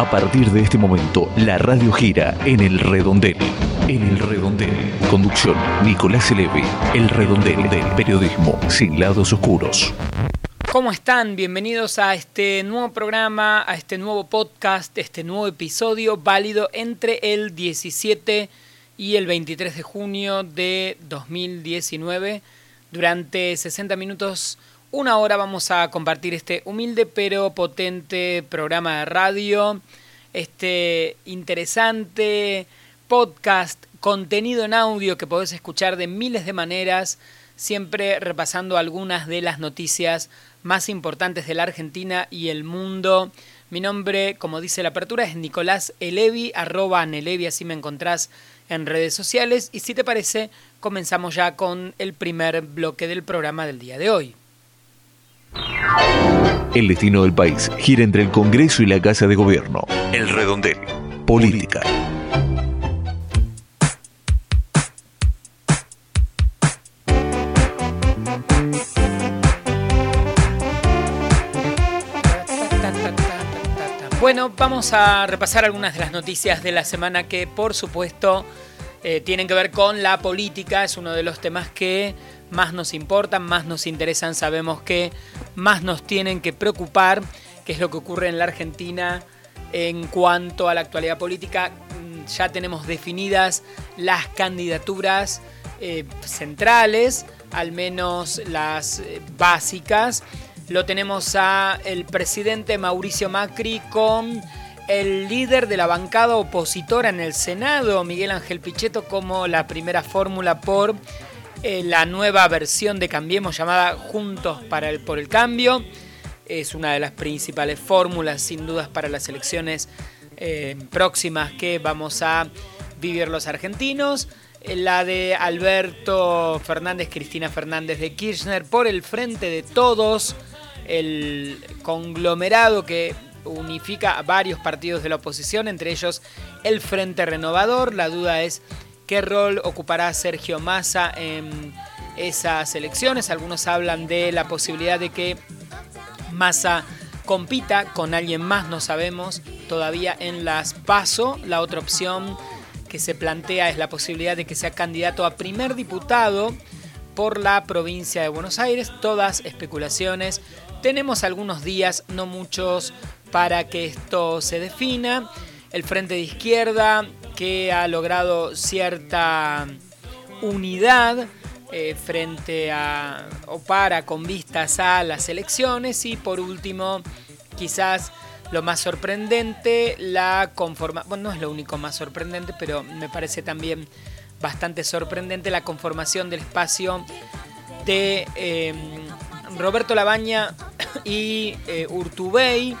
A partir de este momento, la radio gira en el redondel. En el redondel. Conducción, Nicolás Eleve. El redondel del periodismo sin lados oscuros. ¿Cómo están? Bienvenidos a este nuevo programa, a este nuevo podcast, este nuevo episodio válido entre el 17 y el 23 de junio de 2019. Durante 60 minutos una hora vamos a compartir este humilde pero potente programa de radio, este interesante podcast, contenido en audio que podés escuchar de miles de maneras, siempre repasando algunas de las noticias más importantes de la Argentina y el mundo. Mi nombre, como dice la apertura, es Nicolás Elevi, arroba Nelevi, así me encontrás en redes sociales. Y si te parece, comenzamos ya con el primer bloque del programa del día de hoy. El destino del país gira entre el Congreso y la Casa de Gobierno. El redondel. Política. Bueno, vamos a repasar algunas de las noticias de la semana que por supuesto eh, tienen que ver con la política. Es uno de los temas que más nos importan, más nos interesan, sabemos que más nos tienen que preocupar, que es lo que ocurre en la Argentina en cuanto a la actualidad política. Mm, ya tenemos definidas las candidaturas eh, centrales, al menos las eh, básicas. Lo tenemos a el presidente Mauricio Macri con el líder de la bancada opositora en el Senado, Miguel Ángel Pichetto, como la primera fórmula por eh, la nueva versión de Cambiemos llamada Juntos para el, por el Cambio. Es una de las principales fórmulas, sin dudas, para las elecciones eh, próximas que vamos a vivir los argentinos. Eh, la de Alberto Fernández, Cristina Fernández de Kirchner, por el frente de todos, el conglomerado que unifica a varios partidos de la oposición, entre ellos el Frente Renovador. La duda es qué rol ocupará Sergio Massa en esas elecciones. Algunos hablan de la posibilidad de que Massa compita con alguien más, no sabemos todavía en las PASO. La otra opción que se plantea es la posibilidad de que sea candidato a primer diputado por la provincia de Buenos Aires. Todas especulaciones. Tenemos algunos días, no muchos, para que esto se defina. El Frente de Izquierda que ha logrado cierta unidad eh, frente a o para con vistas a las elecciones. Y por último quizás lo más sorprendente la conformación bueno no es lo único más sorprendente pero me parece también bastante sorprendente la conformación del espacio de em, Roberto Labaña y eh, Urtubey.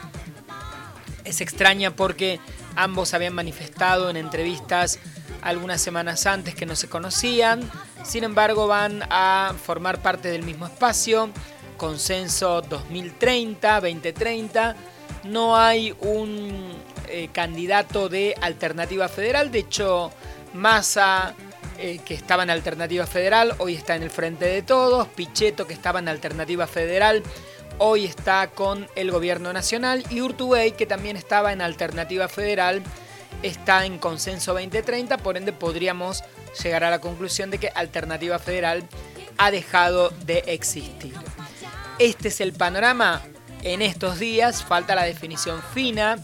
Es extraña porque Ambos habían manifestado en entrevistas algunas semanas antes que no se conocían, sin embargo van a formar parte del mismo espacio, consenso 2030-2030, no hay un eh, candidato de alternativa federal, de hecho Massa eh, que estaba en alternativa federal hoy está en el frente de todos, Pichetto que estaba en alternativa federal hoy está con el gobierno nacional y Urtubey, que también estaba en alternativa federal, está en consenso 2030, por ende podríamos llegar a la conclusión de que alternativa federal ha dejado de existir. Este es el panorama en estos días, falta la definición fina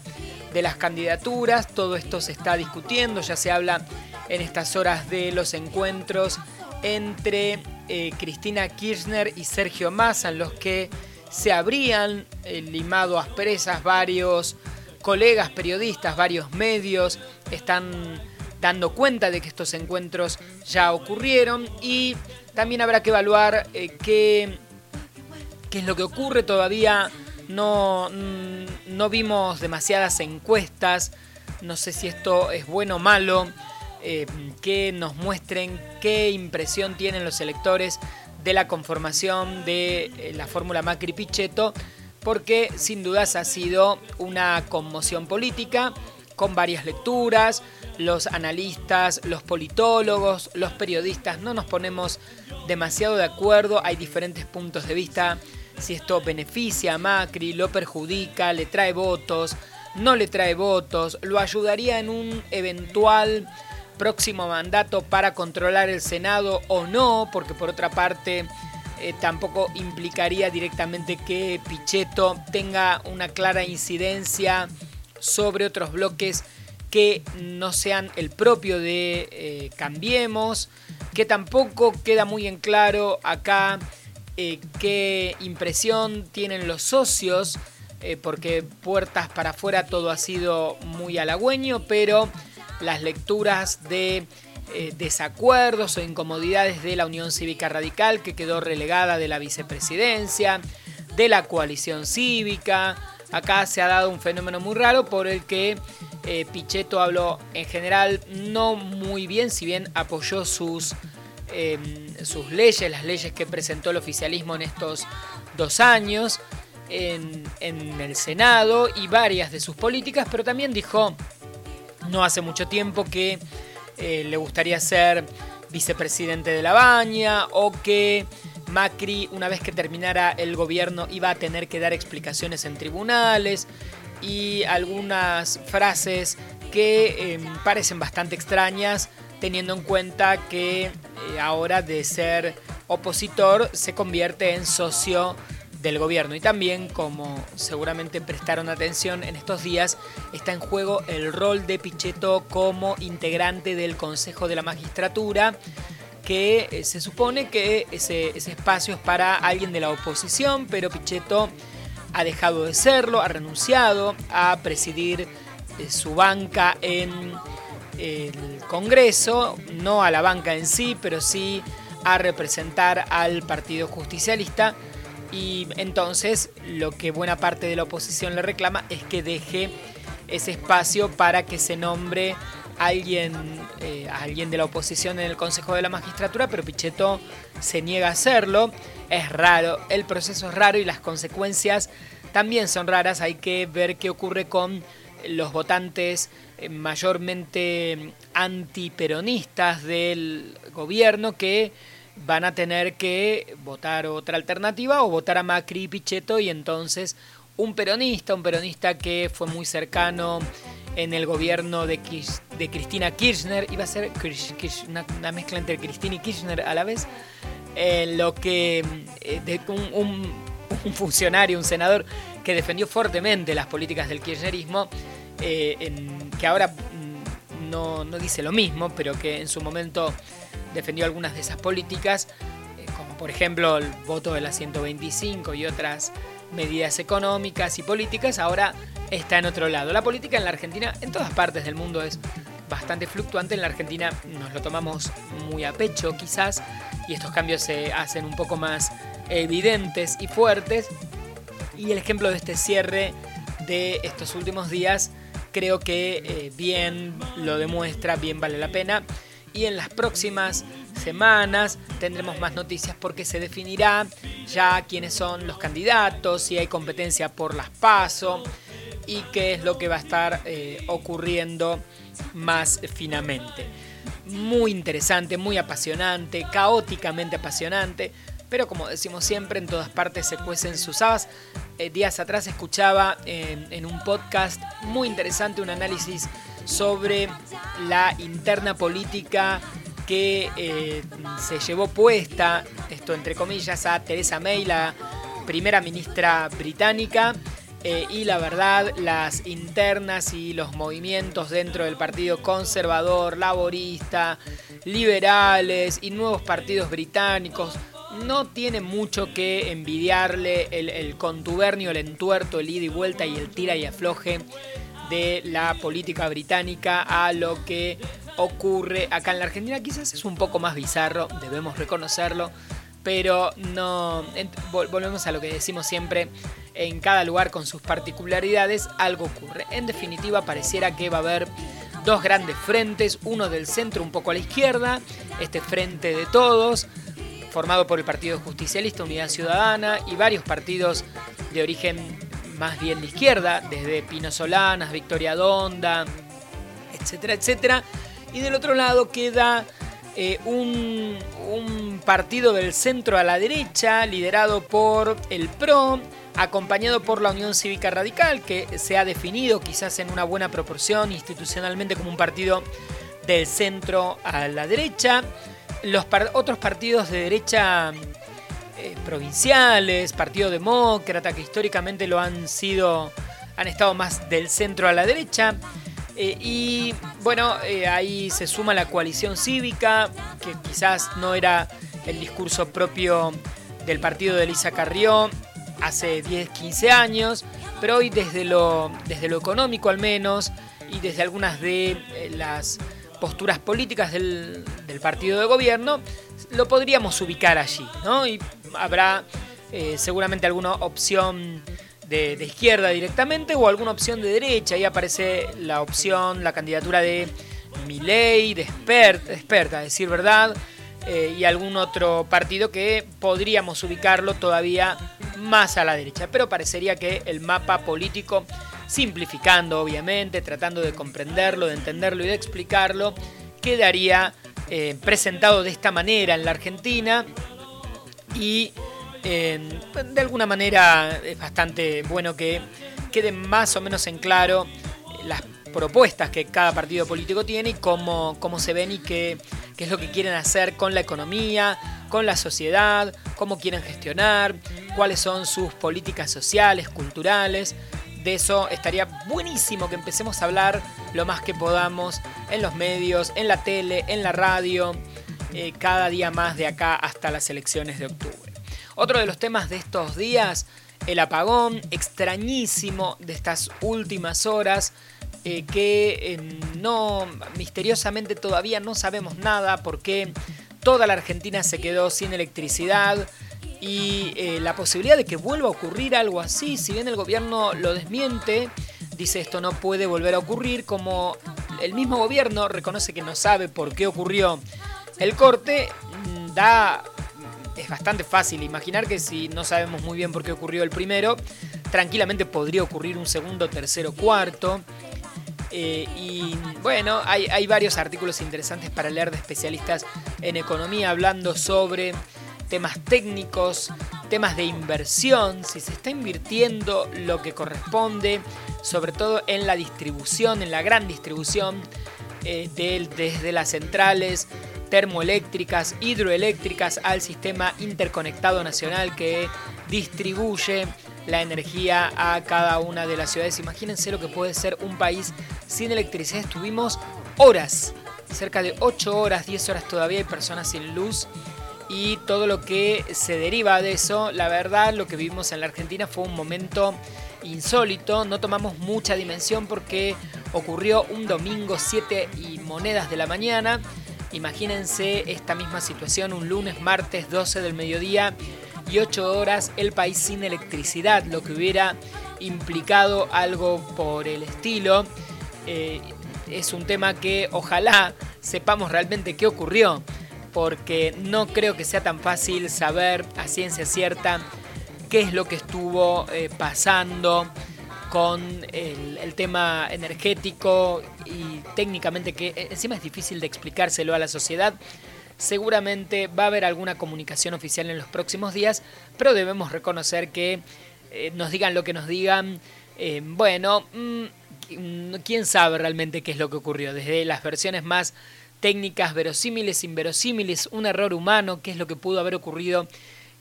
de las candidaturas, todo esto se está discutiendo, ya se habla en estas horas de los encuentros entre eh, Cristina Kirchner y Sergio Massa, en los que se habrían eh, limado asperezas varios colegas periodistas, varios medios están dando cuenta de que estos encuentros ya ocurrieron y también habrá que evaluar eh, qué, qué, es lo que ocurre. Todavía no, mm, no vimos demasiadas encuestas, no sé si esto es bueno o malo, eh, que nos muestren qué impresión tienen los electores de la conformación de eh, la fórmula Macri-Pichetto, porque sin dudas ha sido una conmoción política con varias lecturas, los analistas, los politólogos, los periodistas no nos ponemos demasiado de acuerdo, hay diferentes puntos de vista, si esto beneficia a Macri, lo perjudica, le trae votos, no le trae votos, lo ayudaría en un eventual próximo mandato para controlar el Senado o no, porque por otra parte eh, tampoco implicaría directamente que Pichetto tenga una clara incidencia sobre otros bloques que no sean el propio de eh, Cambiemos, que tampoco queda muy en claro acá eh, qué impresión tienen los socios, porque puertas para afuera todo ha sido muy halagüeño, pero las lecturas de eh, desacuerdos o incomodidades de la Unión Cívica Radical que quedó relegada de la vicepresidencia, de la coalición cívica. Acá se ha dado un fenómeno muy raro por el que eh, Pichetto habló en general no muy bien, si bien apoyó sus, em, sus leyes, las leyes que presentó el oficialismo en estos dos años en, en el Senado y varias de sus políticas, pero también dijo no hace mucho tiempo que eh, le gustaría ser vicepresidente de la Baña o que Macri, una vez que terminara el gobierno, iba a tener que dar explicaciones en tribunales y algunas frases que em, parecen bastante extrañas teniendo en cuenta que eh, ahora de ser opositor se convierte en socio del gobierno. Y también, como seguramente prestaron atención en estos días, está en juego el rol de Pichetto como integrante del Consejo de la Magistratura que eh, se supone que ese, espacio es para alguien de la oposición, pero Pichetto ha dejado de serlo, ha renunciado a presidir eh, su banca en el Congreso, no a la banca en sí, pero sí a representar al Partido Justicialista y entonces lo que buena parte de la oposición le reclama es que deje ese espacio para que se nombre alguien, eh, alguien de la oposición en el Consejo de la Magistratura, pero Pichetto se niega a hacerlo. Es raro, el proceso es raro y las consecuencias también son raras. Hay que ver qué ocurre con los votantes eh, mayormente antiperonistas del gobierno que van a tener que votar otra alternativa o votar a Macri y Pichetto y entonces un peronista, un peronista que fue muy cercano en el gobierno de, de Cristina Kirchner, iba a ser una, mezcla entre Cristina y Kirchner a la vez, en lo que eh, un, funcionario, un senador que defendió fuertemente las políticas del kirchnerismo, eh, que ahora no, dice lo mismo, pero que en su momento defendió algunas de esas políticas, eh, como por ejemplo el voto de la 125 y otras medidas económicas y políticas, ahora está en otro lado. La política en la Argentina, en todas partes del mundo, es bastante fluctuante. En la Argentina nos lo tomamos muy a pecho quizás y estos cambios se hacen un poco más evidentes y fuertes. Y el ejemplo de este cierre de estos últimos días creo que eh, bien lo demuestra, bien vale la pena y en las próximas semanas tendremos más noticias porque se definirá ya quiénes son los candidatos, si hay competencia por las PASO y qué es lo que va a estar eh, ocurriendo más finamente. Muy interesante, muy apasionante, caóticamente apasionante, pero como decimos siempre, en todas partes se cuecen sus habas. Eh, días atrás escuchaba en un podcast muy interesante un análisis sobre la interna política que eh, se llevó puesta, esto entre comillas, a Theresa May, la primera ministra británica, eh, y la verdad, las internas y los movimientos dentro del Partido Conservador, Laborista, Liberales y nuevos partidos británicos no tienen mucho que envidiarle el contubernio, el entuerto, el ida y vuelta y el tira y afloje de la política británica a lo que ocurre acá en la Argentina. Quizás es un poco más bizarro, debemos reconocerlo, pero no volvemos a lo que decimos siempre, en cada lugar con sus particularidades algo ocurre. En definitiva, pareciera que va a haber dos grandes frentes, uno del centro un poco a la izquierda, este frente de todos, formado por el Partido Justicialista, Unidad Ciudadana y varios partidos de origen más bien de izquierda, desde Pino Solanas, Victoria Donda, etcétera, etcétera. Y del otro lado queda eh, un, un partido del centro a la derecha, liderado por el PRO, acompañado por la Unión Cívica Radical, que se ha definido quizás en una buena proporción institucionalmente como un partido del centro a la derecha. Los otros partidos de derecha eh, provinciales, Partido Demócrata, que históricamente lo han sido, han estado más del centro a la derecha. Eh, y bueno, eh, ahí se suma la coalición cívica, que quizás no era el discurso propio del partido de Elisa Carrió hace 10, 15 años, pero hoy desde lo, desde lo económico al menos y desde algunas de las posturas políticas del, partido de gobierno, lo podríamos ubicar allí, ¿no? Y habrá eh, seguramente alguna opción de, izquierda directamente o alguna opción de derecha. Ahí aparece la opción, la candidatura de Milei, de a decir verdad, eh, y algún otro partido que podríamos ubicarlo todavía más a la derecha. Pero parecería que el mapa político simplificando obviamente, tratando de comprenderlo, de entenderlo y de explicarlo, quedaría eh, presentado de esta manera en la Argentina y eh, de alguna manera es bastante bueno que quede más o menos en claro las propuestas que cada partido político tiene y cómo, cómo se ven y qué, qué es lo que quieren hacer con la economía, con la sociedad, cómo quieren gestionar, cuáles son sus políticas sociales, culturales de eso estaría buenísimo que empecemos a hablar lo más que podamos en los medios, en la tele, en la radio, eh, cada día más de acá hasta las elecciones de octubre. Otro de los temas de estos días, el apagón extrañísimo de estas últimas horas, eh, que eh, no, misteriosamente todavía no sabemos nada porque toda la Argentina se quedó sin electricidad y eh, la posibilidad de que vuelva a ocurrir algo así, si bien el gobierno lo desmiente, dice esto no puede volver a ocurrir, como el mismo gobierno reconoce que no sabe por qué ocurrió el corte, mm, da es bastante fácil imaginar que si no sabemos muy bien por qué ocurrió el primero, tranquilamente podría ocurrir un segundo, tercero, cuarto. Eh, y bueno, hay, hay varios artículos interesantes para leer de especialistas en economía hablando sobre temas técnicos, temas de inversión, si se está invirtiendo lo que corresponde, sobre todo en la distribución, en la gran distribución, eh, desde las centrales termoeléctricas, hidroeléctricas al sistema interconectado nacional que distribuye la energía a cada una de las ciudades. Imagínense lo que puede ser un país sin electricidad. Estuvimos horas, cerca de 8 horas, 10 horas todavía hay personas sin luz y todo lo que se deriva de eso. La verdad, lo que vivimos en la Argentina fue un momento insólito, no tomamos mucha dimensión porque ocurrió un domingo 7 y monedas de la mañana. Imagínense esta misma situación un lunes, martes 12 del mediodía y 8 horas el país sin electricidad, lo que hubiera implicado algo por el estilo. Eh, es un tema que ojalá sepamos realmente qué ocurrió porque no creo que sea tan fácil saber a ciencia cierta qué es lo que estuvo eh, pasando con el, tema energético y técnicamente que eh, encima es difícil de explicárselo a la sociedad. Seguramente va a haber alguna comunicación oficial en los próximos días, pero debemos reconocer que eh, nos digan lo que nos digan. bueno, mm, quién sabe realmente qué es lo que ocurrió. Desde las versiones más técnicas verosímiles, inverosímiles, un error humano, qué es lo que pudo haber ocurrido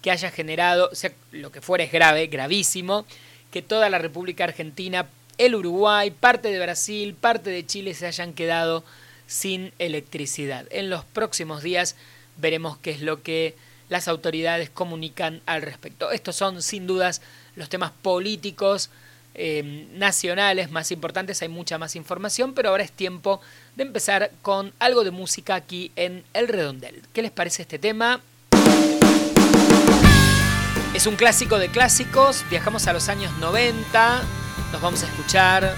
que haya generado, sea, lo que fuera es grave, gravísimo, que toda la República Argentina, el Uruguay, parte de Brasil, parte de Chile se hayan quedado sin electricidad. En los próximos días veremos qué es lo que las autoridades comunican al respecto. Estos son sin dudas los temas políticos eh, nacionales más importantes, hay mucha más información, pero ahora es tiempo de empezar con algo de música aquí en El Redondel. ¿Qué les parece este tema? Es un clásico de clásicos, viajamos a los años 90, nos vamos a escuchar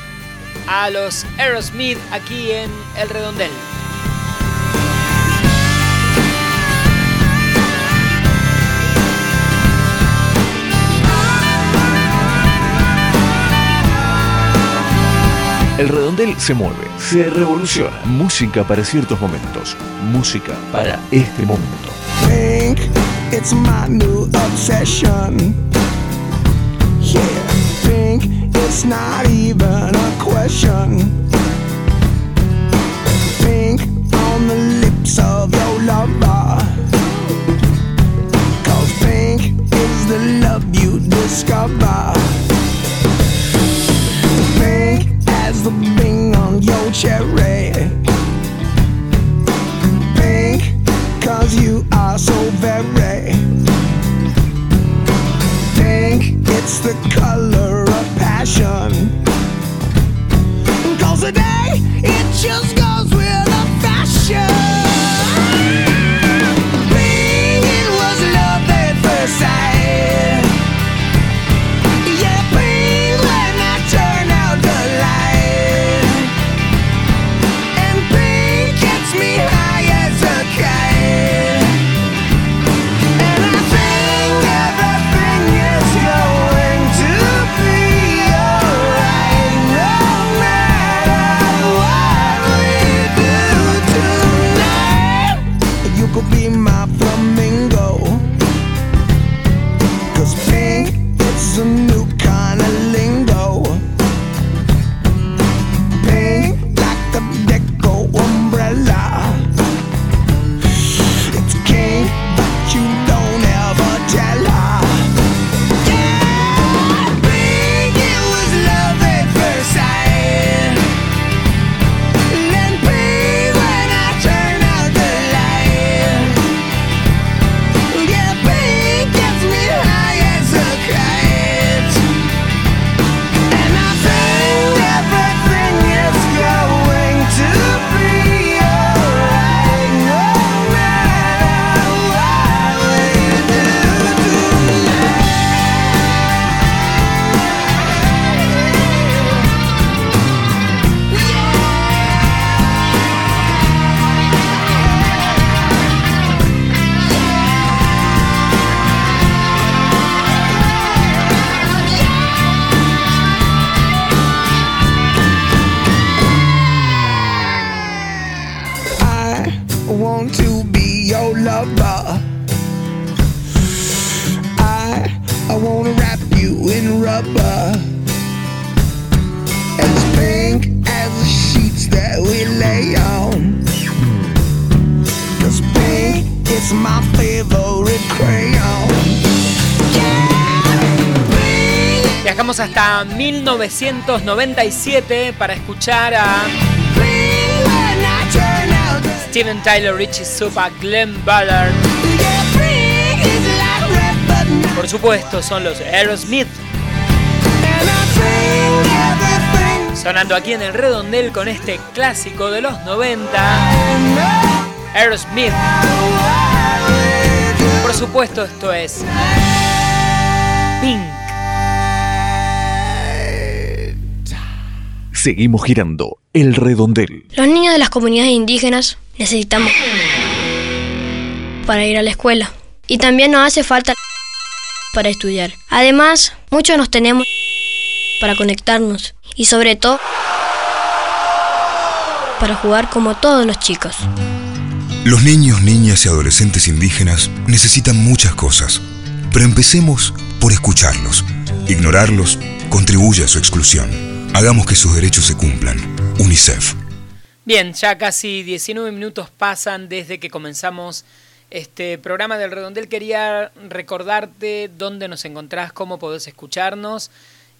a los Aerosmith aquí en El Redondel. El redondel se mueve, se revoluciona. Música para ciertos momentos, música para este momento. Think it's my new obsession. Yeah, think it's not 1997 para escuchar a Steven Tyler, Richie Supa, Glenn Ballard. Por supuesto, son los Aerosmith. Sonando aquí en el redondel con este clásico de los 90. Aerosmith. Por supuesto, esto es Pink. Seguimos girando el redondel. Los niños de las comunidades indígenas necesitamos para ir a la escuela. Y también nos hace falta para estudiar. Además, muchos nos tenemos para conectarnos y sobre todo para jugar como todos los chicos. Los niños, niñas y adolescentes indígenas necesitan muchas cosas, pero empecemos por escucharlos. Ignorarlos contribuye a su exclusión. Hagamos que sus derechos se cumplan. UNICEF. Bien, ya casi 19 minutos pasan desde que comenzamos este programa del Redondel. Quería recordarte dónde nos encontrás, cómo podés escucharnos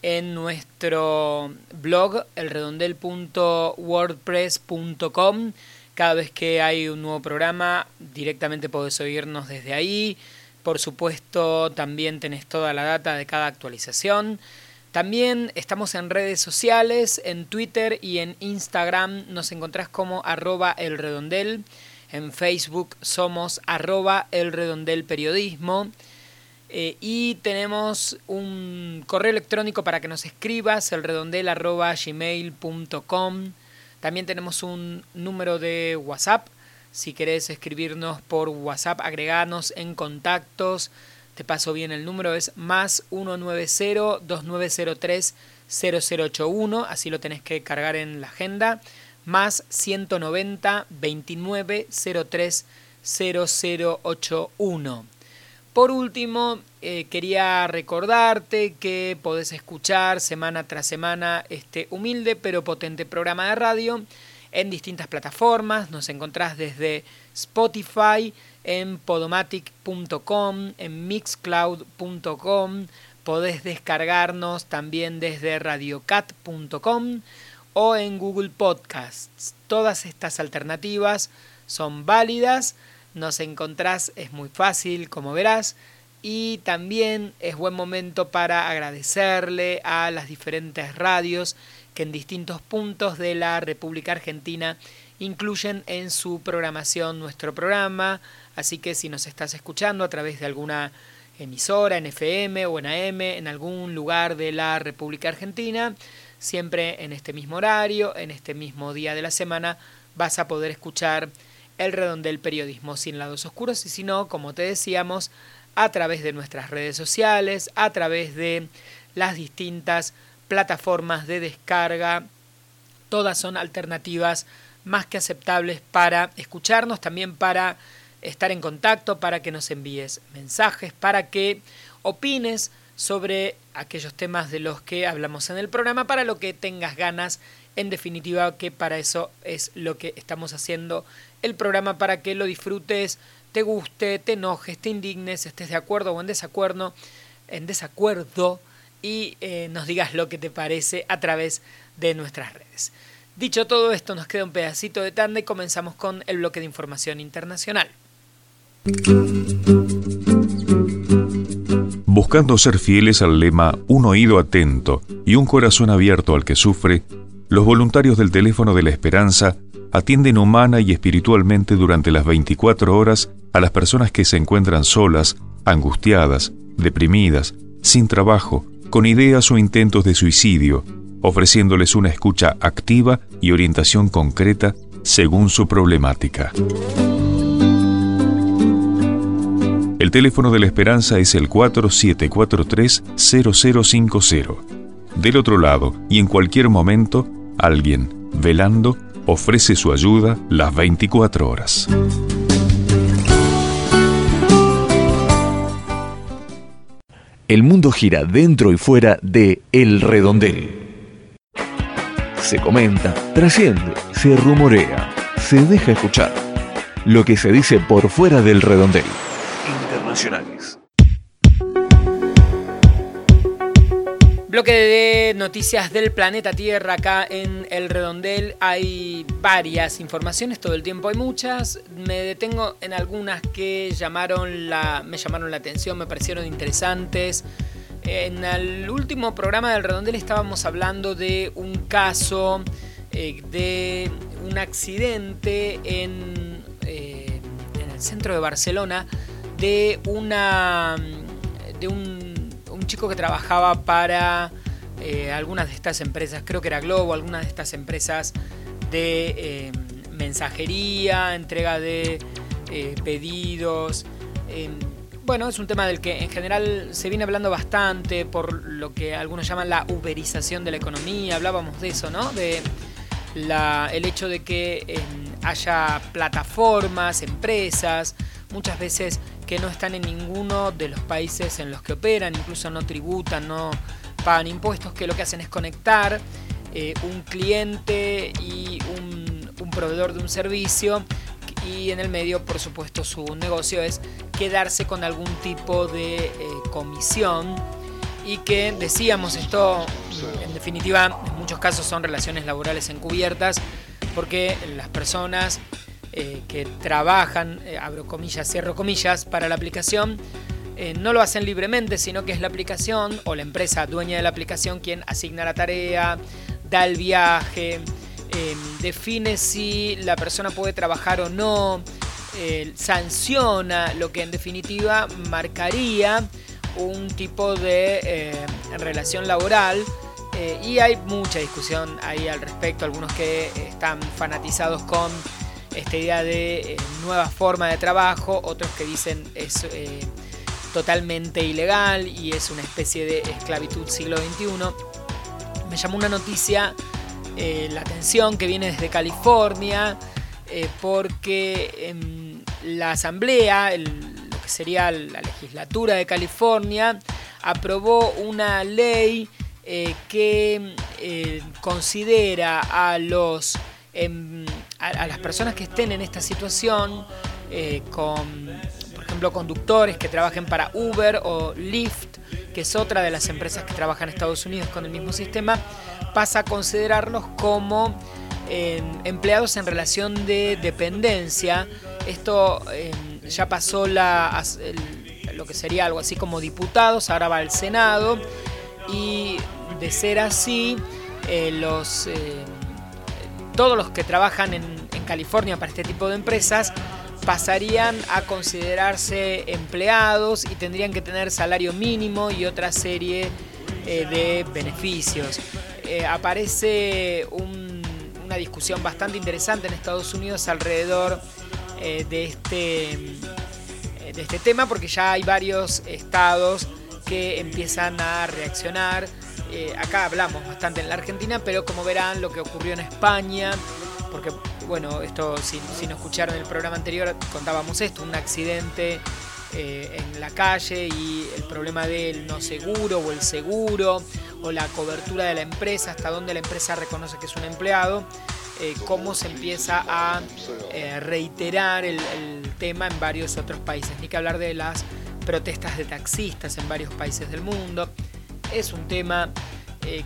en nuestro blog, elredondel.wordpress.com. Cada vez que hay un nuevo programa, directamente podés oírnos desde ahí. Por supuesto, también tenés toda la data de cada actualización. También estamos en redes sociales, en Twitter y en Instagram nos encontrás como arroba elredondel. En Facebook somos arroba elredondel periodismo. Eh, y tenemos un correo electrónico para que nos escribas, elredondel arroba gmail.com. También tenemos un número de WhatsApp. Si querés escribirnos por WhatsApp, agreganos en contactos. Te paso bien el número, es más 190-2903-0081, así lo tenés que cargar en la agenda, más 190 29 03 0081. Por último, eh, quería recordarte que podés escuchar semana tras semana este humilde pero potente programa de radio en distintas plataformas. Nos encontrás desde Spotify, en podomatic.com, en mixcloud.com. Podés descargarnos también desde radiocat.com o en Google Podcasts. Todas estas alternativas son válidas. Nos encontrás, es muy fácil, como verás. Y también es buen momento para agradecerle a las diferentes radios que en distintos puntos de la República Argentina incluyen en su programación nuestro programa. Así que si nos estás escuchando a través de alguna emisora en FM o en AM en algún lugar de la República Argentina, siempre en este mismo horario, en este mismo día de la semana, vas a poder escuchar el redondel periodismo sin lados oscuros y si no, como te decíamos, a través de nuestras redes sociales, a través de las distintas plataformas de descarga. Todas son alternativas más que aceptables para escucharnos, también para estar en contacto, para que nos envíes mensajes, para que opines sobre aquellos temas de los que hablamos en el programa, para lo que tengas ganas, en definitiva, que para eso es lo que estamos haciendo el programa, para que lo disfrutes, te guste, te enojes, te indignes, estés de acuerdo o en desacuerdo, en desacuerdo y eh, nos digas lo que te parece a través de nuestras redes. Dicho todo esto, nos queda un pedacito de tanda y comenzamos con el bloque de información internacional. Buscando ser fieles al lema Un oído atento y un corazón abierto al que sufre, los voluntarios del teléfono de la esperanza atienden humana y espiritualmente durante las 24 horas a las personas que se encuentran solas, angustiadas, deprimidas, sin trabajo, con ideas o intentos de suicidio, ofreciéndoles una escucha activa y orientación concreta según su problemática. El teléfono de la esperanza es el 4743-0050. Del otro lado, y en cualquier momento, alguien, velando, ofrece su ayuda las 24 horas. El mundo gira dentro y fuera de El Redondel se comenta, trasciende, se rumorea, se deja escuchar. Lo que se dice por fuera del redondel. Internacionales. Bloque de noticias del planeta Tierra acá en el redondel. Hay varias informaciones, todo el tiempo hay muchas. Me detengo en algunas que llamaron la, me llamaron la atención, me parecieron interesantes. En el último programa del Redondel estábamos hablando de un caso eh, de un accidente en, eh, en, el centro de Barcelona de una de un, chico que trabajaba para eh, algunas de estas empresas, creo que era Globo, algunas de estas empresas de mensajería, entrega de pedidos bueno, es un tema del que en general se viene hablando bastante por lo que algunos llaman la uberización de la economía. Hablábamos de eso, ¿no? De el hecho de que em, haya plataformas, empresas, muchas veces que no están en ninguno de los países en los que operan, incluso no tributan, no pagan impuestos, que lo que hacen es conectar eh, un cliente y un proveedor de un servicio y en el medio, por supuesto, su negocio es quedarse con algún tipo de eh, comisión y que decíamos esto, en definitiva, en muchos casos son relaciones laborales encubiertas porque las personas eh, que trabajan, eh, abro comillas, cierro comillas, para la aplicación, no lo hacen libremente, sino que es la aplicación o la empresa dueña de la aplicación quien asigna la tarea, da el viaje, Em, define si la persona puede trabajar o no, eh, sanciona lo que en definitiva marcaría un tipo de eh, relación laboral. Eh, y hay mucha discusión ahí al respecto, algunos que están fanatizados con esta idea de nueva forma de trabajo, otros que dicen es totalmente ilegal y es una especie de esclavitud siglo XXI. Me llamó una noticia eh, la atención que viene desde California eh, porque la Asamblea, lo que sería la legislatura de California, aprobó una ley eh, que considera a los em, a, las personas que estén en esta situación con ejemplo, conductores que trabajen para Uber o Lyft, que es otra de las empresas que trabajan en Estados Unidos con el mismo sistema, pasa a considerarlos como eh, empleados en relación de dependencia. Esto eh, ya pasó la, lo que sería algo así como diputados, ahora va al Senado y de ser así, eh, los, todos los que trabajan en, en California para este tipo de empresas pasarían a considerarse empleados y tendrían que tener salario mínimo y otra serie eh, de beneficios. Eh, aparece una discusión bastante interesante en Estados Unidos alrededor eh, de, este, de este tema porque ya hay varios estados que empiezan a reaccionar. acá hablamos bastante en la Argentina, pero como verán lo que ocurrió en España, porque bueno, esto si, no escucharon el programa anterior contábamos esto, un accidente eh, en la calle y el problema del no seguro o el seguro o la cobertura de la empresa, hasta dónde la empresa reconoce que es un empleado, eh, cómo se empieza a eh, reiterar el, tema en varios otros países, ni que hablar de las protestas de taxistas en varios países del mundo. Es un tema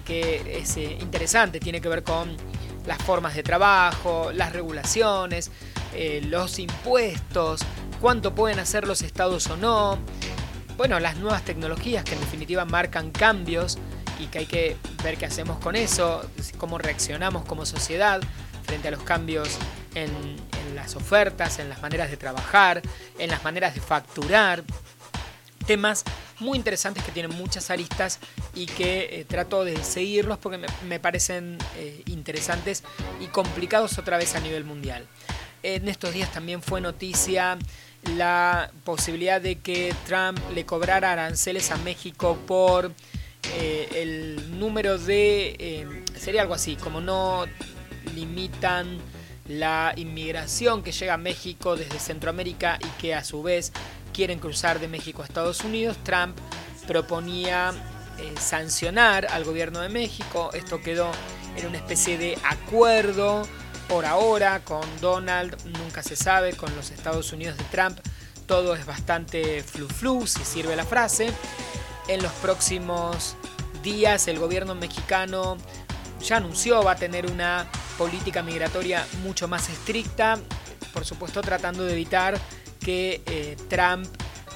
que es interesante, tiene que ver con las formas de trabajo, las regulaciones, los impuestos, cuánto pueden hacer los estados o no. Bueno, las nuevas tecnologías que en definitiva marcan cambios y que hay que ver qué hacemos con eso, cómo reaccionamos como sociedad frente a los cambios en, las ofertas, en las maneras de trabajar, en las maneras de facturar. Temas muy interesantes que tienen muchas aristas y que eh, trato de seguirlos porque me, parecen eh, interesantes y complicados otra vez a nivel mundial. En estos días también fue noticia la posibilidad de que Trump le cobrara aranceles a México por eh, el número de... sería algo así, como no limitan la inmigración que llega a México desde Centroamérica y que a su vez quieren cruzar de México a Estados Unidos, Trump proponía eh, sancionar al gobierno de México. Esto quedó en una especie de acuerdo por ahora con Donald, nunca se sabe, con los Estados Unidos de Trump. Todo es bastante flu-flu, si sirve la frase. En los próximos días el gobierno mexicano ya anunció va a tener una política migratoria mucho más estricta, por supuesto tratando de evitar que eh, Trump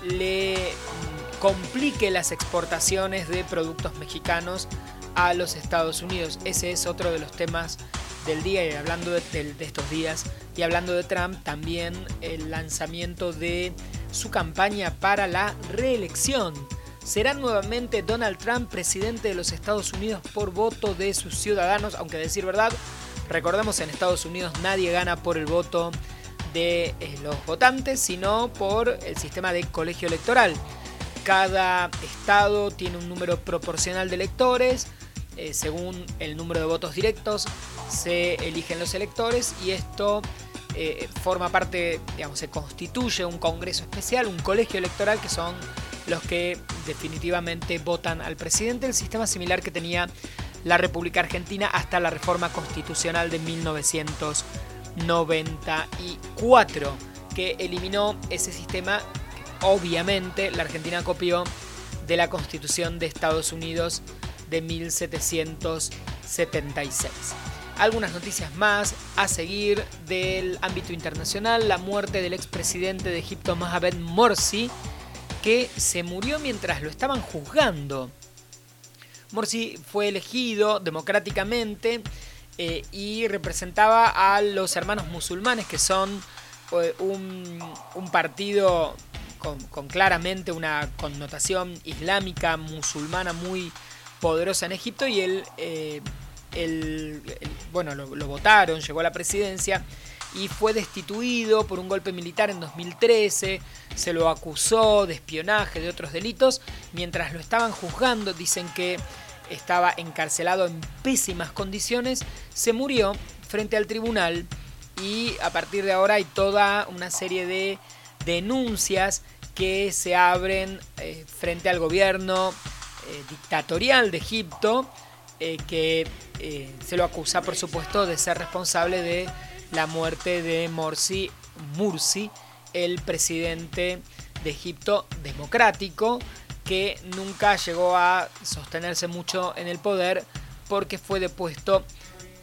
le mm, complique las exportaciones de productos mexicanos a los Estados Unidos. Ese es otro de los temas del día y hablando de, estos días y hablando de Trump también el lanzamiento de su campaña para la reelección. ¿Será nuevamente Donald Trump presidente de los Estados Unidos por voto de sus ciudadanos? Aunque decir verdad, recordemos en Estados Unidos nadie gana por el voto de eh, los votantes, sino por el sistema de colegio electoral. Cada estado tiene un número proporcional de electores, eh, según el número de votos directos se eligen los electores y esto eh, forma parte, digamos, se constituye un congreso especial, un colegio electoral que son los que definitivamente votan al presidente, el sistema similar que tenía la República Argentina hasta la reforma constitucional de 1900. 94, que eliminó ese sistema. Obviamente, la Argentina copió de la Constitución de Estados Unidos de 1776. Algunas noticias más a seguir del ámbito internacional. La muerte del expresidente de Egipto Mohamed Morsi, que se murió mientras lo estaban juzgando. Morsi fue elegido democráticamente eh, y representaba a los hermanos musulmanes, que son eh, un, partido con, claramente una connotación islámica, musulmana muy poderosa en Egipto, y él, eh, bueno, lo, votaron, llegó a la presidencia, y fue destituido por un golpe militar en 2013. Se lo acusó de espionaje, de otros delitos. Mientras lo estaban juzgando, dicen que estaba encarcelado en pésimas condiciones. Se murió frente al tribunal y a partir de ahora hay toda una serie de denuncias que se abren eh, frente al gobierno dictatorial de Egipto, eh, que se lo acusa, por supuesto, de ser responsable de la muerte de Morsi Mursi, el presidente de Egipto democrático, que nunca llegó a sostenerse mucho en el poder porque fue depuesto.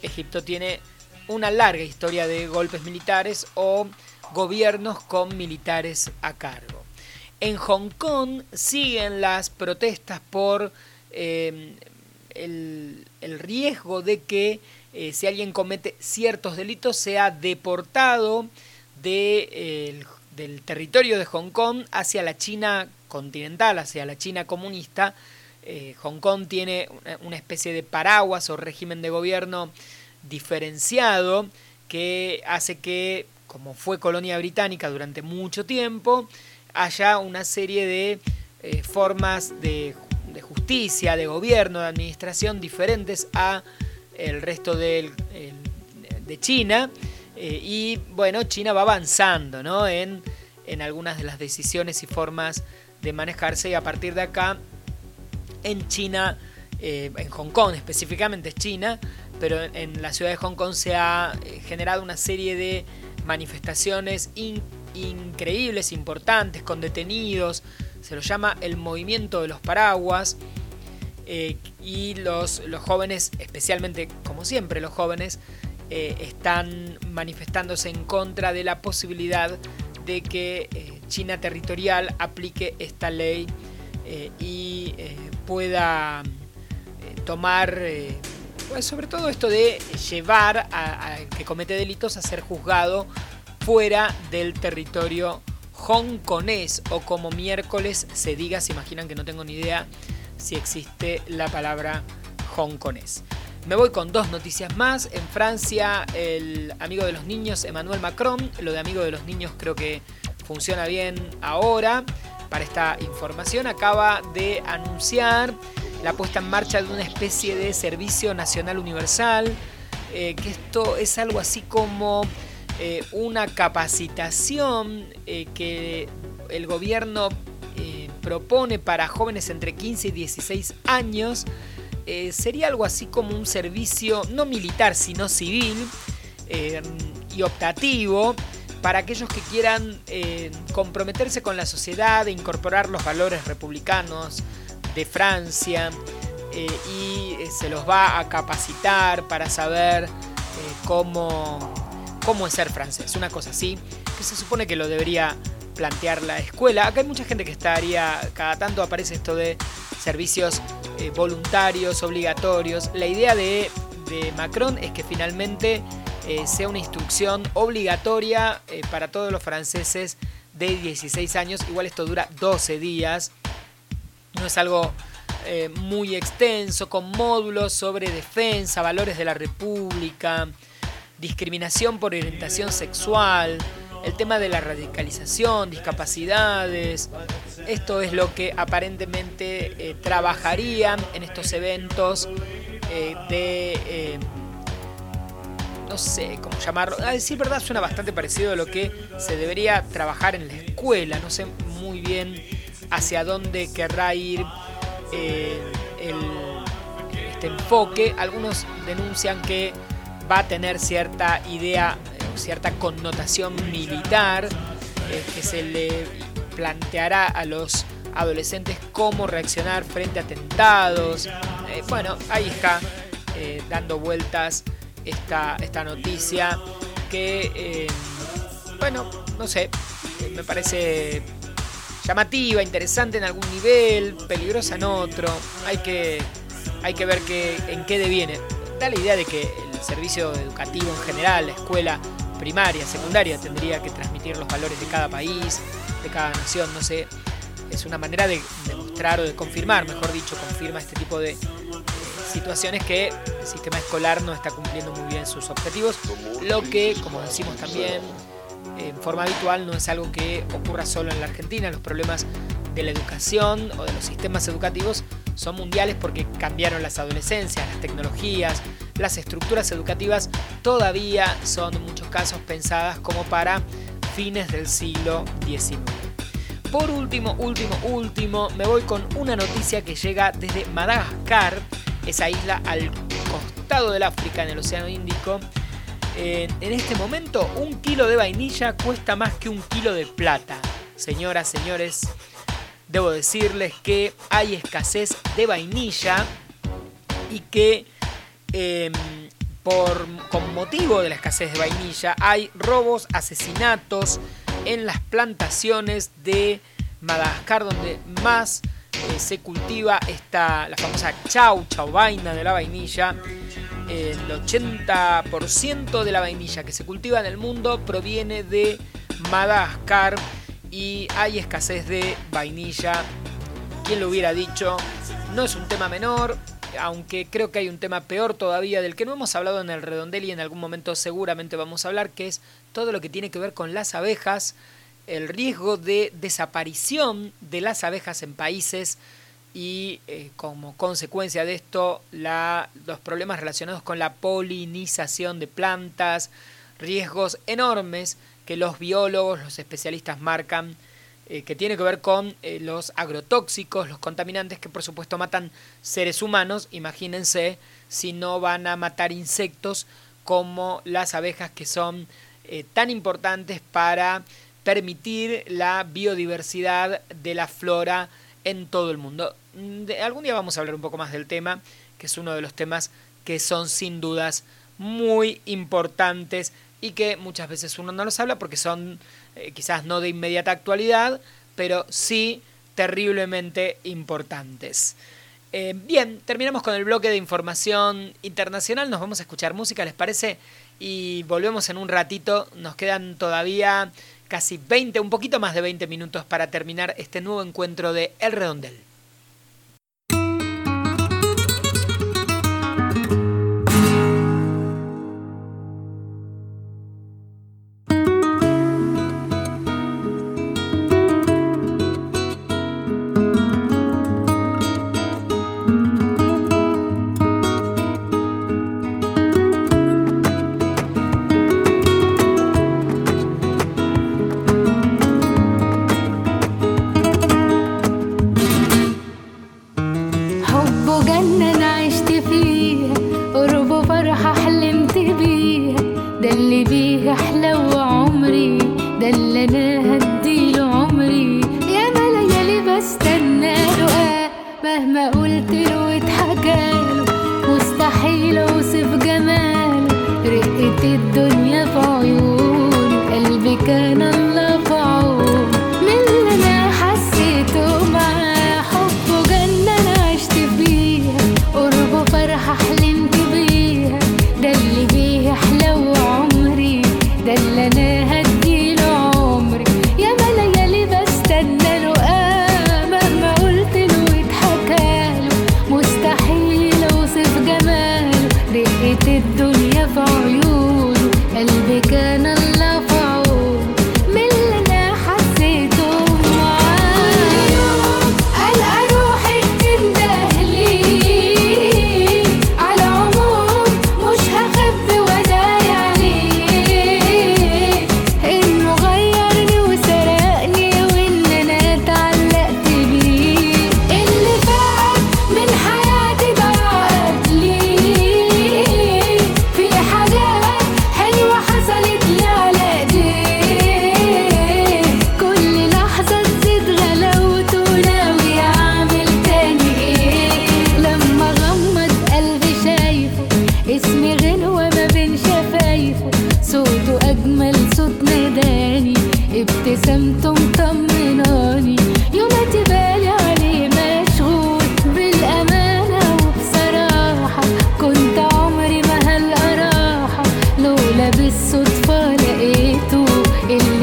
Egipto tiene una larga historia de golpes militares o gobiernos con militares a cargo. En Hong Kong siguen las protestas por eh, el, riesgo de que eh, si alguien comete ciertos delitos sea deportado de, del territorio de Hong Kong hacia la China continental, hacia la China comunista. Eh, Hong Kong tiene una especie de paraguas o régimen de gobierno diferenciado que hace que, como fue colonia británica durante mucho tiempo, haya una serie de eh, formas de, justicia, de gobierno, de administración diferentes a el resto de China. Eh, y bueno, China va avanzando ¿no? en, en algunas de las decisiones y formas de manejarse y a partir de acá en China, eh, en Hong Kong específicamente es China, pero en la ciudad de Hong Kong se ha generado una serie de manifestaciones increíbles, importantes, con detenidos, se lo llama el movimiento de los paraguas. Eh, y los, los, jóvenes, especialmente como siempre los jóvenes, eh, están manifestándose en contra de la posibilidad de que eh, China territorial aplique esta ley y pueda tomar, pues sobre todo esto de llevar al que comete delitos a ser juzgado fuera del territorio hongkonés o como miércoles se diga, se imaginan que no tengo ni idea si existe la palabra hongkonés. Me voy con dos noticias más. En Francia, el amigo de los niños, Emmanuel Macron, lo de amigo de los niños creo que funciona bien ahora. Para esta información acaba de anunciar la puesta en marcha de una especie de servicio nacional universal, eh, que esto es algo así como eh, una capacitación eh, que el gobierno eh, propone para jóvenes entre 15 y 16 años. sería algo así como un servicio no militar, sino civil y optativo para aquellos que quieran comprometerse con la sociedad e incorporar los valores republicanos de Francia y se los va a capacitar para saber cómo cómo es ser francés, una cosa así, que se supone que lo debería plantear la escuela. Acá hay mucha gente que estaría, cada tanto aparece esto de servicios eh, voluntarios, obligatorios. La idea de, Macron es que finalmente eh, sea una instrucción obligatoria eh, para todos los franceses de 16 años. Igual esto dura 12 días. No es algo muy extenso, con módulos sobre defensa, valores de la República, discriminación por orientación sexual, el tema de la radicalización, discapacidades. Esto es lo que aparentemente eh, trabajarían en estos eventos eh, de... Eh, no sé cómo llamarlo. A decir verdad suena bastante parecido a lo que se debería trabajar en la escuela. No sé muy bien hacia dónde querrá ir este enfoque. Algunos denuncian que va a tener cierta idea, eh, cierta connotación militar, eh, que se le planteará a los adolescentes cómo reaccionar frente a atentados. Eh, bueno, ahí está dando vueltas esta, esta noticia que, bueno, no sé, me parece llamativa, interesante en algún nivel, peligrosa en otro. Hay que, hay que ver que, en qué deviene. Da la idea de que servicio educativo en general, la escuela primaria, secundaria, tendría que transmitir los valores de cada país, de cada nación, no sé. Es una manera de demostrar o de confirmar, mejor dicho, confirma este tipo de situaciones que el sistema escolar no está cumpliendo muy bien sus objetivos, lo que, como decimos también, en forma habitual no es algo que ocurra solo en la Argentina, los problemas de la educación o de los sistemas educativos son mundiales porque cambiaron las adolescencias, las tecnologías, las estructuras educativas todavía son en muchos casos pensadas como para fines del siglo XIX. Por último, último, último, me voy con una noticia que llega desde Madagascar, esa isla al costado del África en el Océano Índico. En, este momento, un kilo de vainilla cuesta más que un kilo de plata. Señoras, señores, debo decirles que hay escasez de vainilla y que em, por, con motivo de la escasez de vainilla hay robos, asesinatos en las plantaciones de Madagascar donde más eh, se cultiva esta, la famosa chau, chau vaina de la vainilla. El 80% de la vainilla que se cultiva en el mundo proviene de Madagascar y hay escasez de vainilla. ¿Quién lo hubiera dicho? No es un tema menor, aunque creo que hay un tema peor todavía del que no hemos hablado en el redondel y en algún momento seguramente vamos a hablar, que es todo lo que tiene que ver con las abejas, el riesgo de desaparición de las abejas en países y eh, como consecuencia de esto los problemas relacionados con la polinización de plantas, riesgos enormes que los biólogos, los especialistas marcan, eh, que tiene que ver con eh, los agrotóxicos, los contaminantes que por supuesto matan seres humanos. Imagínense si no van a matar insectos como las abejas que son eh, tan importantes para permitir la biodiversidad de la flora en todo el mundo. Mm, algún día vamos a hablar un poco más del tema, que es uno de los temas que son sin dudas muy importantes y que muchas veces uno no los habla porque son eh, quizás no de inmediata actualidad, pero sí terriblemente importantes. Eh, bien, terminamos con el bloque de información internacional, nos vamos a escuchar música, ¿les parece? Y volvemos en un ratito, nos quedan todavía casi 20, un poquito más de 20 minutos para terminar este nuevo encuentro de El Redondel.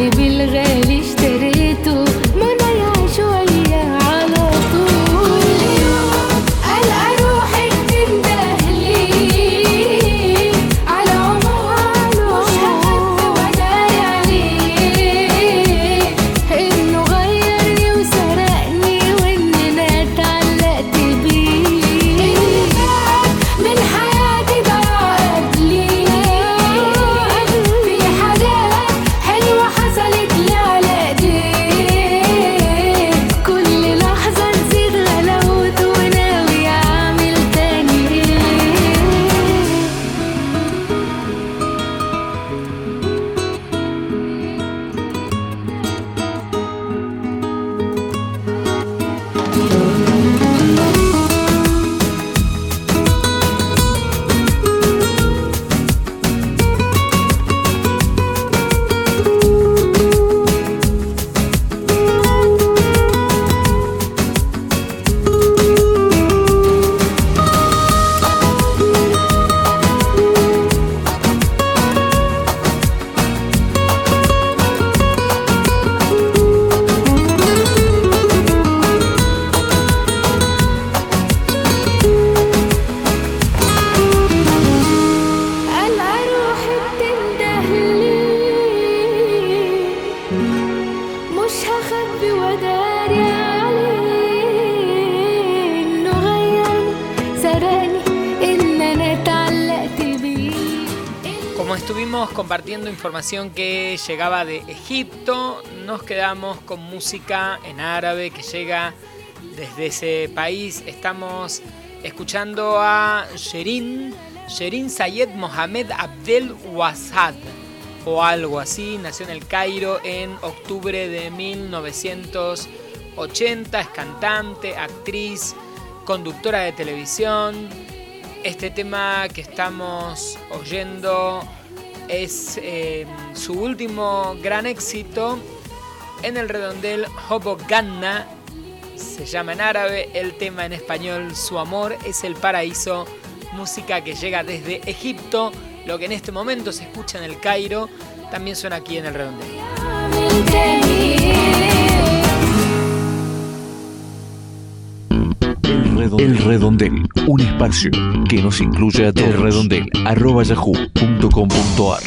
दिल रे que llegaba de Egipto, nos quedamos con música en árabe que llega desde ese país. Estamos escuchando a Sherin, Sherin Sayed Mohamed Abdel Wasad o algo así. Nació en el Cairo en octubre de 1980. Es cantante, actriz, conductora de televisión. Este tema que estamos oyendo es eh, su último gran éxito en el redondel Hobo Ganna. Se llama en árabe, el tema en español Su amor es el paraíso. Música que llega desde Egipto lo que en este momento se escucha en el Cairo también suena aquí en el redondel. El Redondel, un espacio que nos incluye a todos. El redondel, arroba yahoo.com.ar.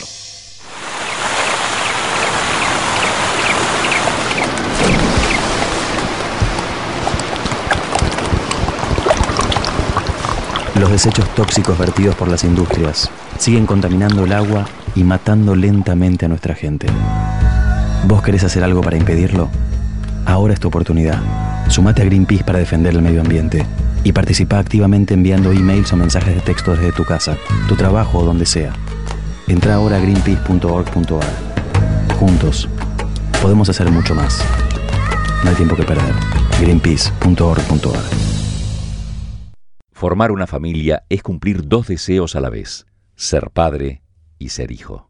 Los desechos tóxicos vertidos por las industrias siguen contaminando el agua y matando lentamente a nuestra gente. ¿Vos querés hacer algo para impedirlo? Ahora es tu oportunidad. Sumate a Greenpeace para defender el medio ambiente y participa activamente enviando emails o mensajes de texto desde tu casa, tu trabajo o donde sea. Entra ahora a greenpeace.org.ar. Juntos podemos hacer mucho más. No hay tiempo que perder. greenpeace.org.ar. Formar una familia es cumplir dos deseos a la vez, ser padre y ser hijo.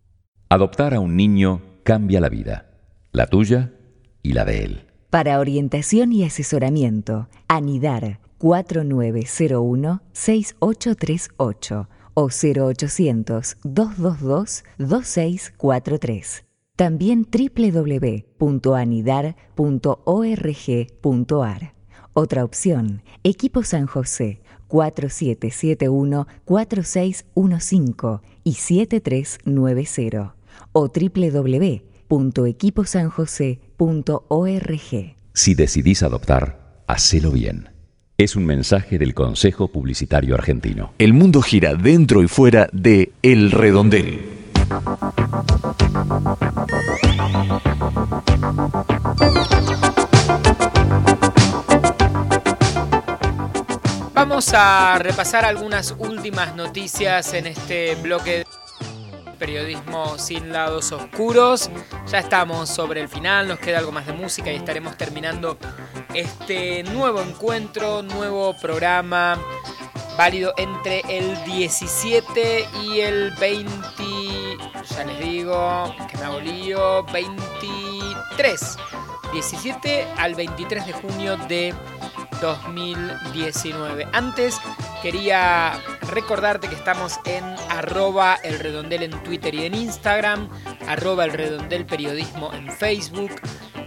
Adoptar a un niño cambia la vida, la tuya y la de él. Para orientación y asesoramiento, anidar 4901-6838 o 0800-222-2643. También www.anidar.org.ar. Otra opción, Equipo San José 4771-4615 y 7390 o www.equiposanjose.org. Si decidís adoptar, hacelo bien. Es un mensaje del Consejo Publicitario Argentino. El mundo gira dentro y fuera de El Redondel. Vamos a repasar algunas últimas noticias en este bloque de periodismo sin lados oscuros. Ya estamos sobre el final, nos queda algo más de música y estaremos terminando este nuevo encuentro, nuevo programa válido entre el 17 y el 20, ya les digo, que me hago lío, 23. 17 al 23 de junio de 2019. Antes quería recordarte que estamos en arroba el redondel en Twitter y en Instagram, arroba el redondel periodismo en Facebook,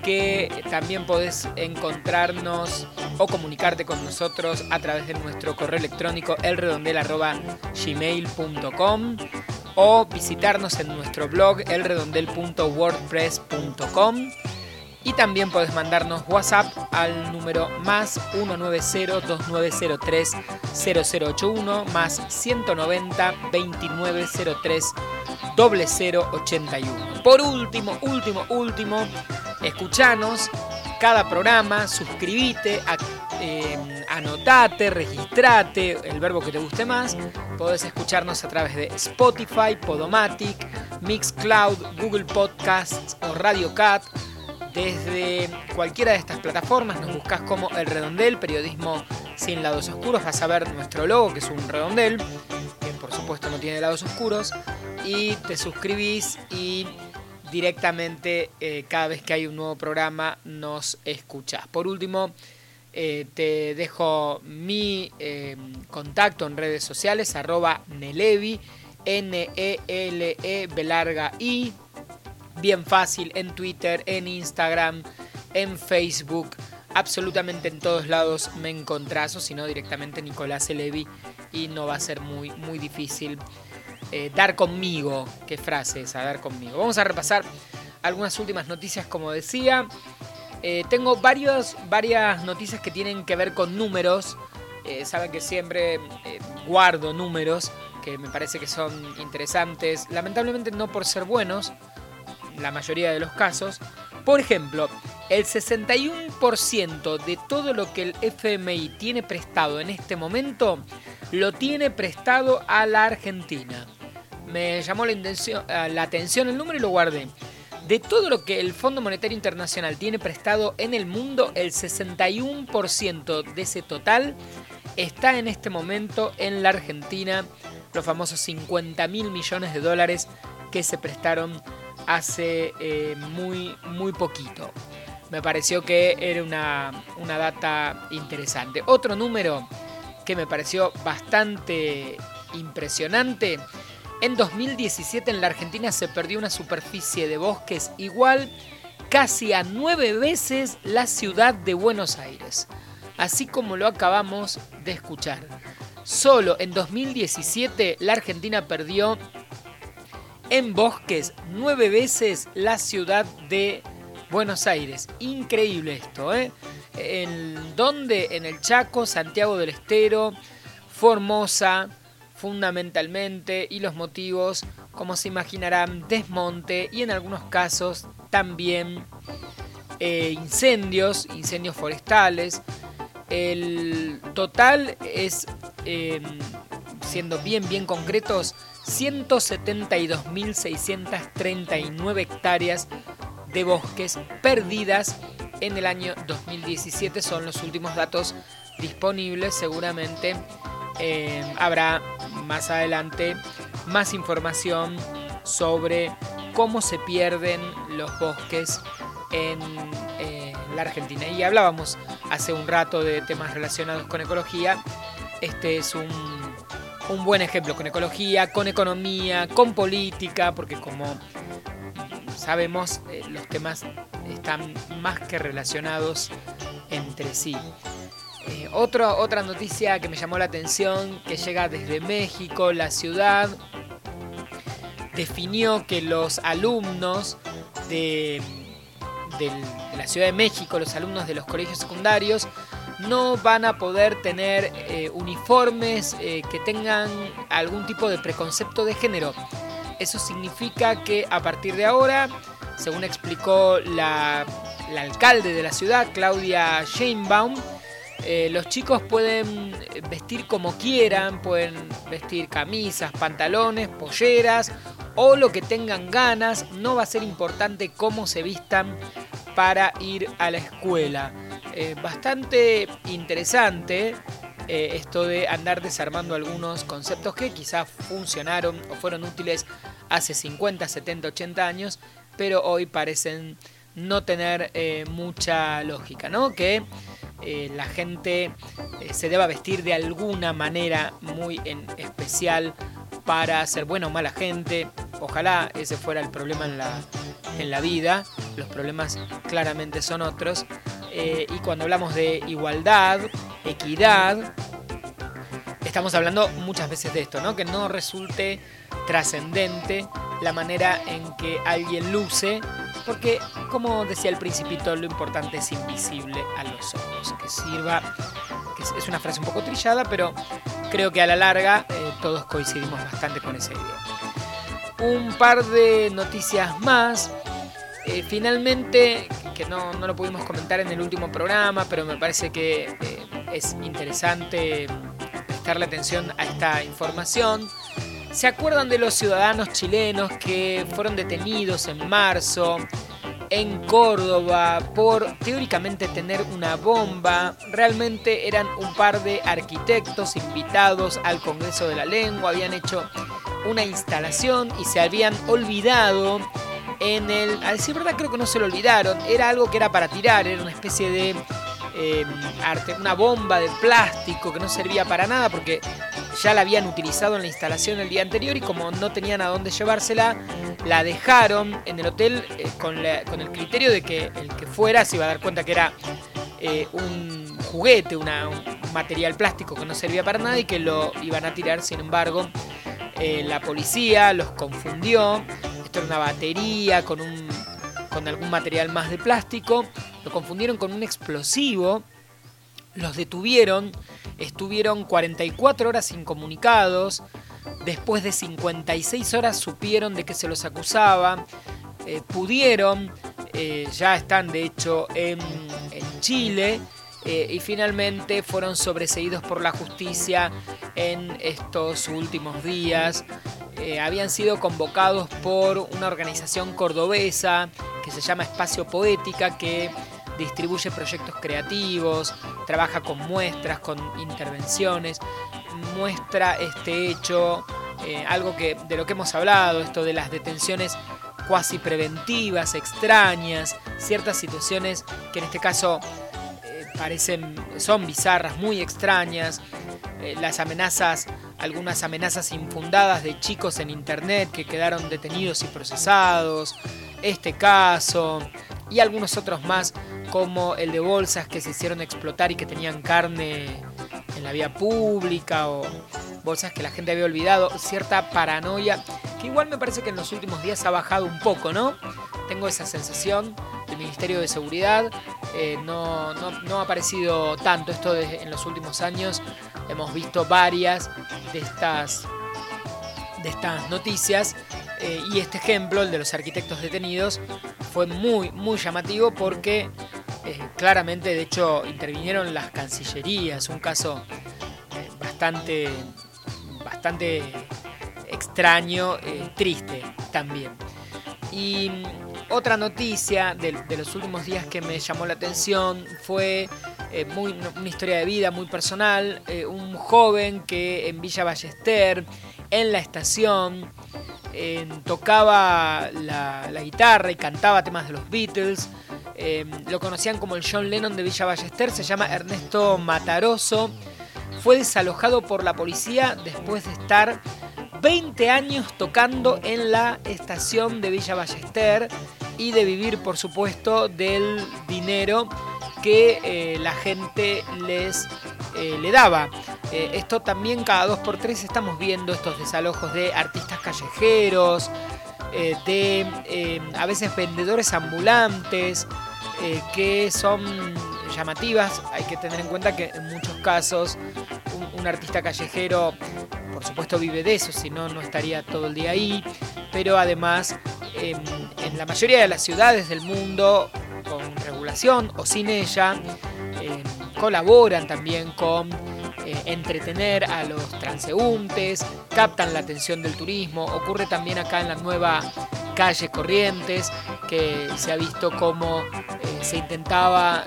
que también podés encontrarnos o comunicarte con nosotros a través de nuestro correo electrónico elredondel.gmail.com o visitarnos en nuestro blog elredondel.wordpress.com y también podés mandarnos WhatsApp al número más 190-2903-0081 más 190-2903-0081. Por último, último, último, escuchanos cada programa, suscríbete, eh, anotate, registrate, el verbo que te guste más. Podés escucharnos a través de Spotify, Podomatic, Mixcloud, Google Podcasts o Radio Cat desde cualquiera de estas plataformas nos buscas como El Redondel, periodismo sin lados oscuros. Vas a ver nuestro logo, que es un redondel, que por supuesto no tiene lados oscuros. Y te suscribís y directamente eh, cada vez que hay un nuevo programa nos escuchas. Por último, eh, te dejo mi eh, contacto en redes sociales, arroba Nelevi, N-E-L-E, B larga I, bien fácil en Twitter, en Instagram, en Facebook, absolutamente en todos lados me encontrás o si no directamente Nicolás Elevi y no va a ser muy, muy difícil eh, dar conmigo. ¿Qué frase esa? Dar conmigo. Vamos a repasar algunas últimas noticias como decía. Eh, tengo varios, varias noticias que tienen que ver con números. eh, saben que siempre guardo números que me parece que son interesantes, lamentablemente no por ser buenos, la mayoría de los casos. Por ejemplo, el 61% de todo lo que el FMI tiene prestado en este momento lo tiene prestado a la Argentina. Me llamó la, la atención el número y lo guardé. De todo lo que el Fondo Monetario Internacional tiene prestado en el mundo, el 61% de ese total está en este momento en la Argentina, los famosos 50 mil millones de dólares que se prestaron hace eh, muy, muy poquito. Me pareció que era una, una data interesante. Otro número que me pareció bastante impresionante en 2017 en la Argentina se perdió una superficie de bosques igual casi a nueve veces la ciudad de Buenos Aires, así como lo acabamos de escuchar. Solo en 2017 la Argentina perdió en bosques nueve veces la ciudad de Buenos Aires. Increíble esto, ¿eh? ¿En dónde? En el Chaco, Santiago del Estero, Formosa, fundamentalmente y los motivos, como se imaginarán, desmonte y en algunos casos también eh, incendios, incendios forestales. El total es, em, siendo bien, bien concretos, 172.639 hectáreas de bosques perdidas en el año 2017. Son los últimos datos disponibles seguramente eh, habrá más adelante más información sobre cómo se pierden los bosques en eh, la Argentina. Y hablábamos hace un rato de temas relacionados con ecología. Este es un, un buen ejemplo con ecología, con economía, con política, porque como sabemos eh, los temas están más que relacionados entre sí. Eh, otra noticia que me llamó la atención, que llega desde México, la ciudad definió que los alumnos de, la Ciudad de México, los alumnos de los colegios secundarios, no van a poder tener eh, uniformes eh, que tengan algún tipo de preconcepto de género. Eso significa que a partir de ahora, según explicó la, alcalde de la ciudad, Claudia Sheinbaum, eh, los chicos pueden vestir como quieran, pueden vestir camisas, pantalones, polleras o lo que tengan ganas. No va a ser importante cómo se vistan para ir a la escuela. Eh, bastante interesante eh, esto de andar desarmando algunos conceptos que quizás funcionaron o fueron útiles hace 50, 70, 80 años, pero hoy parecen no tener mucha lógica, ¿no? Que eh, la gente eh, se deba vestir de alguna manera muy especial para ser buena o mala gente. Ojalá ese fuera el problema en la, en la vida. Los problemas claramente son otros. Eh, y cuando hablamos de igualdad, equidad, estamos hablando muchas veces de esto, ¿no? Que no resulte trascendente la manera en que alguien luce, porque como decía el principito, lo importante es invisible a los ojos, que sirva, es una frase un poco trillada, pero creo que a la larga eh, todos coincidimos bastante con esa idea. Un par de noticias más. Eh, finalmente, que no, no, lo pudimos comentar en el último programa, pero me parece que eh, es interesante prestarle atención a esta información. ¿Se acuerdan de los ciudadanos chilenos que fueron detenidos en marzo en Córdoba por teóricamente tener una bomba? Realmente eran un par de arquitectos invitados al Congreso de la Lengua, habían hecho una instalación y se habían olvidado en el... A decir verdad creo que no se lo olvidaron, era algo que era para tirar, era una especie de... Em, arte, una bomba de plástico que no servía para nada porque ya la habían utilizado en la instalación el día anterior y como no tenían a dónde llevársela, la dejaron en el hotel eh, con, el criterio de que el que fuera se iba a dar cuenta que era eh, un juguete, un material plástico que no servía para nada y que lo iban a tirar. Sin embargo, eh, la policía los confundió. Era una batería con, un, con algún material más de plástico. Lo confundieron con un explosivo. Los detuvieron, estuvieron 44 horas incomunicados, después de 56 horas supieron de que se los acusaba, eh, pudieron, eh, ya están de hecho en, Chile, eh, y finalmente fueron sobreseídos por la justicia en estos últimos días. habían sido convocados por una organización cordobesa que se llama Espacio Poética, que distribuye proyectos creativos, trabaja con muestras, con intervenciones, muestra este hecho, eh, algo que de lo que hemos hablado, esto de las detenciones cuasi preventivas, extrañas, ciertas situaciones que en este caso eh, parecen, son bizarras, muy extrañas, eh, las amenazas, algunas amenazas infundadas de chicos en internet que quedaron detenidos y procesados, este caso y algunos otros más como el de bolsas que se hicieron explotar y que tenían carne en la vía pública o bolsas que la gente había olvidado, cierta paranoia que igual me parece que en los últimos días ha bajado un poco, ¿no? Tengo esa sensación, el Ministerio de Seguridad eh, no, no, ha aparecido tanto esto en los últimos años, hemos visto varias de estas, de estas noticias eh, y este ejemplo, el de los arquitectos detenidos, fue muy, muy llamativo porque eh, claramente, de hecho, intervinieron las cancillerías, un caso eh, bastante, bastante extraño, triste también. Y mm, otra noticia de, los últimos días que me llamó la atención fue muy, una historia de vida muy personal, un joven que en Villa Ballester, en la estación, tocaba la, guitarra y cantaba temas de los Beatles. Em, lo conocían como el John Lennon de Villa Ballester, se llama Ernesto Mataroso. Fue desalojado por la policía después de estar 20 años tocando en la estación de Villa Ballester y de vivir, por supuesto, del dinero que eh, la gente les eh, le daba. Eh, esto también cada dos por tres estamos viendo estos desalojos de artistas callejeros, de a veces vendedores ambulantes, que son llamativas. Hay que tener en cuenta que en muchos casos un, artista callejero, por supuesto, vive de eso, si no, no estaría todo el día ahí. Pero además, en la mayoría de las ciudades del mundo, con regulación o sin ella, eh, colaboran también con eh, entretener a los transeúntes, captan la atención del turismo. Ocurre también acá en la nueva calle Corrientes, que se ha visto como eh, se intentaba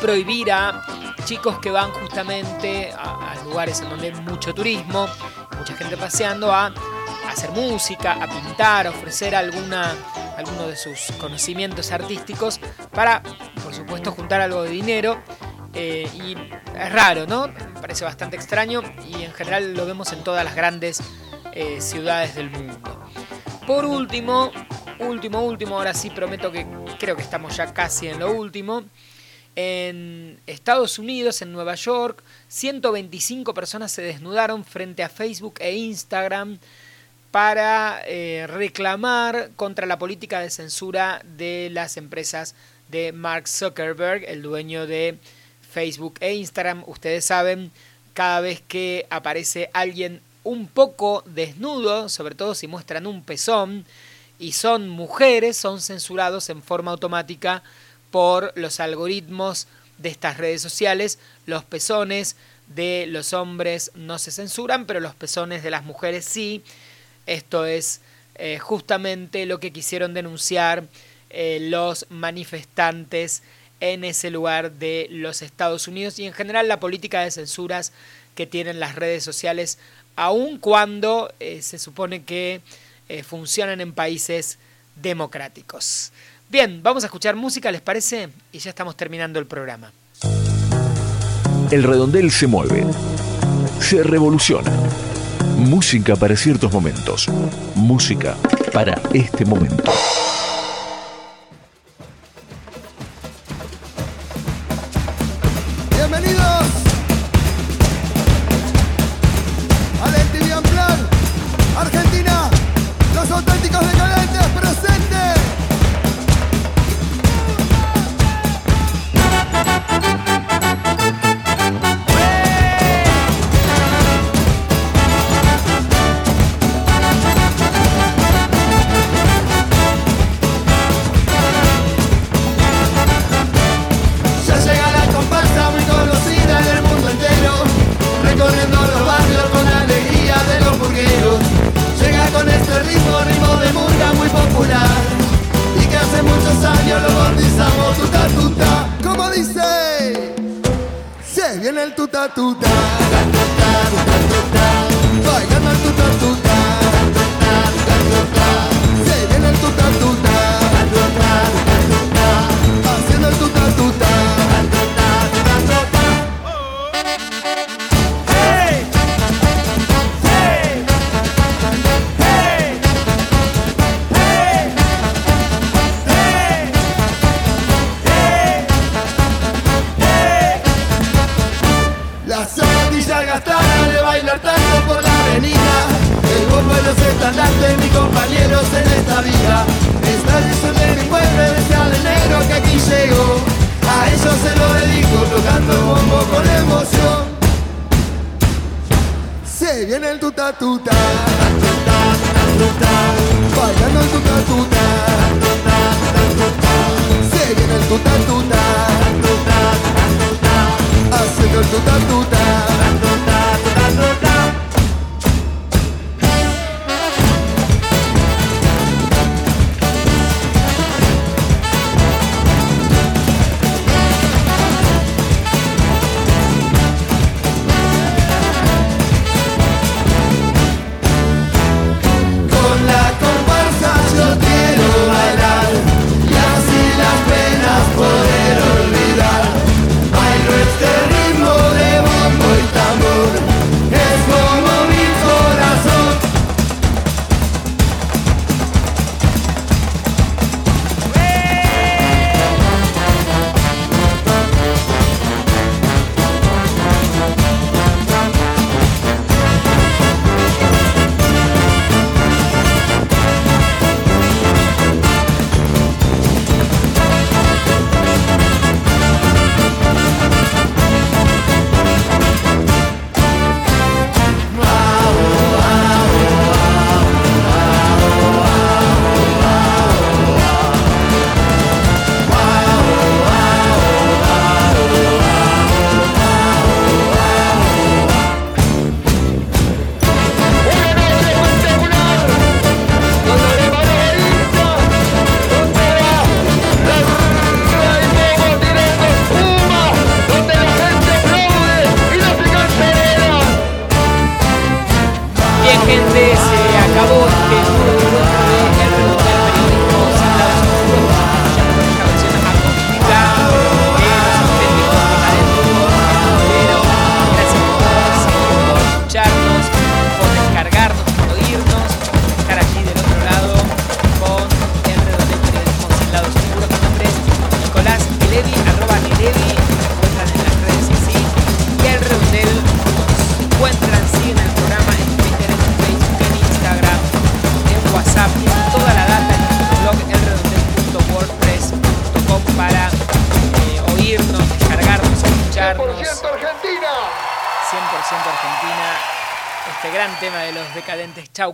prohibir a chicos que van justamente a, lugares en donde hay mucho turismo, mucha gente paseando, a hacer música, a pintar, a ofrecer alguna de sus conocimientos artísticos para, por supuesto, juntar algo de dinero. Eh, y es raro, ¿no? Parece bastante extraño y en general lo vemos en todas las grandes eh, ciudades del mundo. Por último, último, último, ahora sí prometo que creo que estamos ya casi en lo último. En Estados Unidos, en Nueva York, 125 personas se desnudaron frente a Facebook e Instagram para eh, reclamar contra la política de censura de las empresas de Mark Zuckerberg, el dueño de Facebook e Instagram. Ustedes saben, cada vez que aparece alguien un poco desnudo, sobre todo si muestran un pezón, y son mujeres, son censurados en forma automática por los algoritmos de estas redes sociales. Los pezones de los hombres no se censuran, pero los pezones de las mujeres sí. Esto es eh, justamente lo que quisieron denunciar eh, los manifestantes en ese lugar de los Estados Unidos y en general la política de censuras que tienen las redes sociales, aun cuando eh, se supone que funcionan en países democráticos. Bien, vamos a escuchar música, ¿les parece? Y ya estamos terminando el programa. El redondel se mueve, se revoluciona Música para ciertos momentos. Música para este momento. tuta tuta.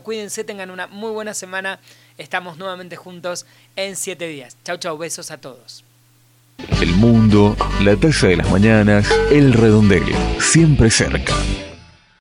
Cuídense, tengan una muy buena semana. Estamos nuevamente juntos en 7 días. Chau, chau, besos a todos. El mundo, la taza de las mañanas, el redondel, siempre cerca.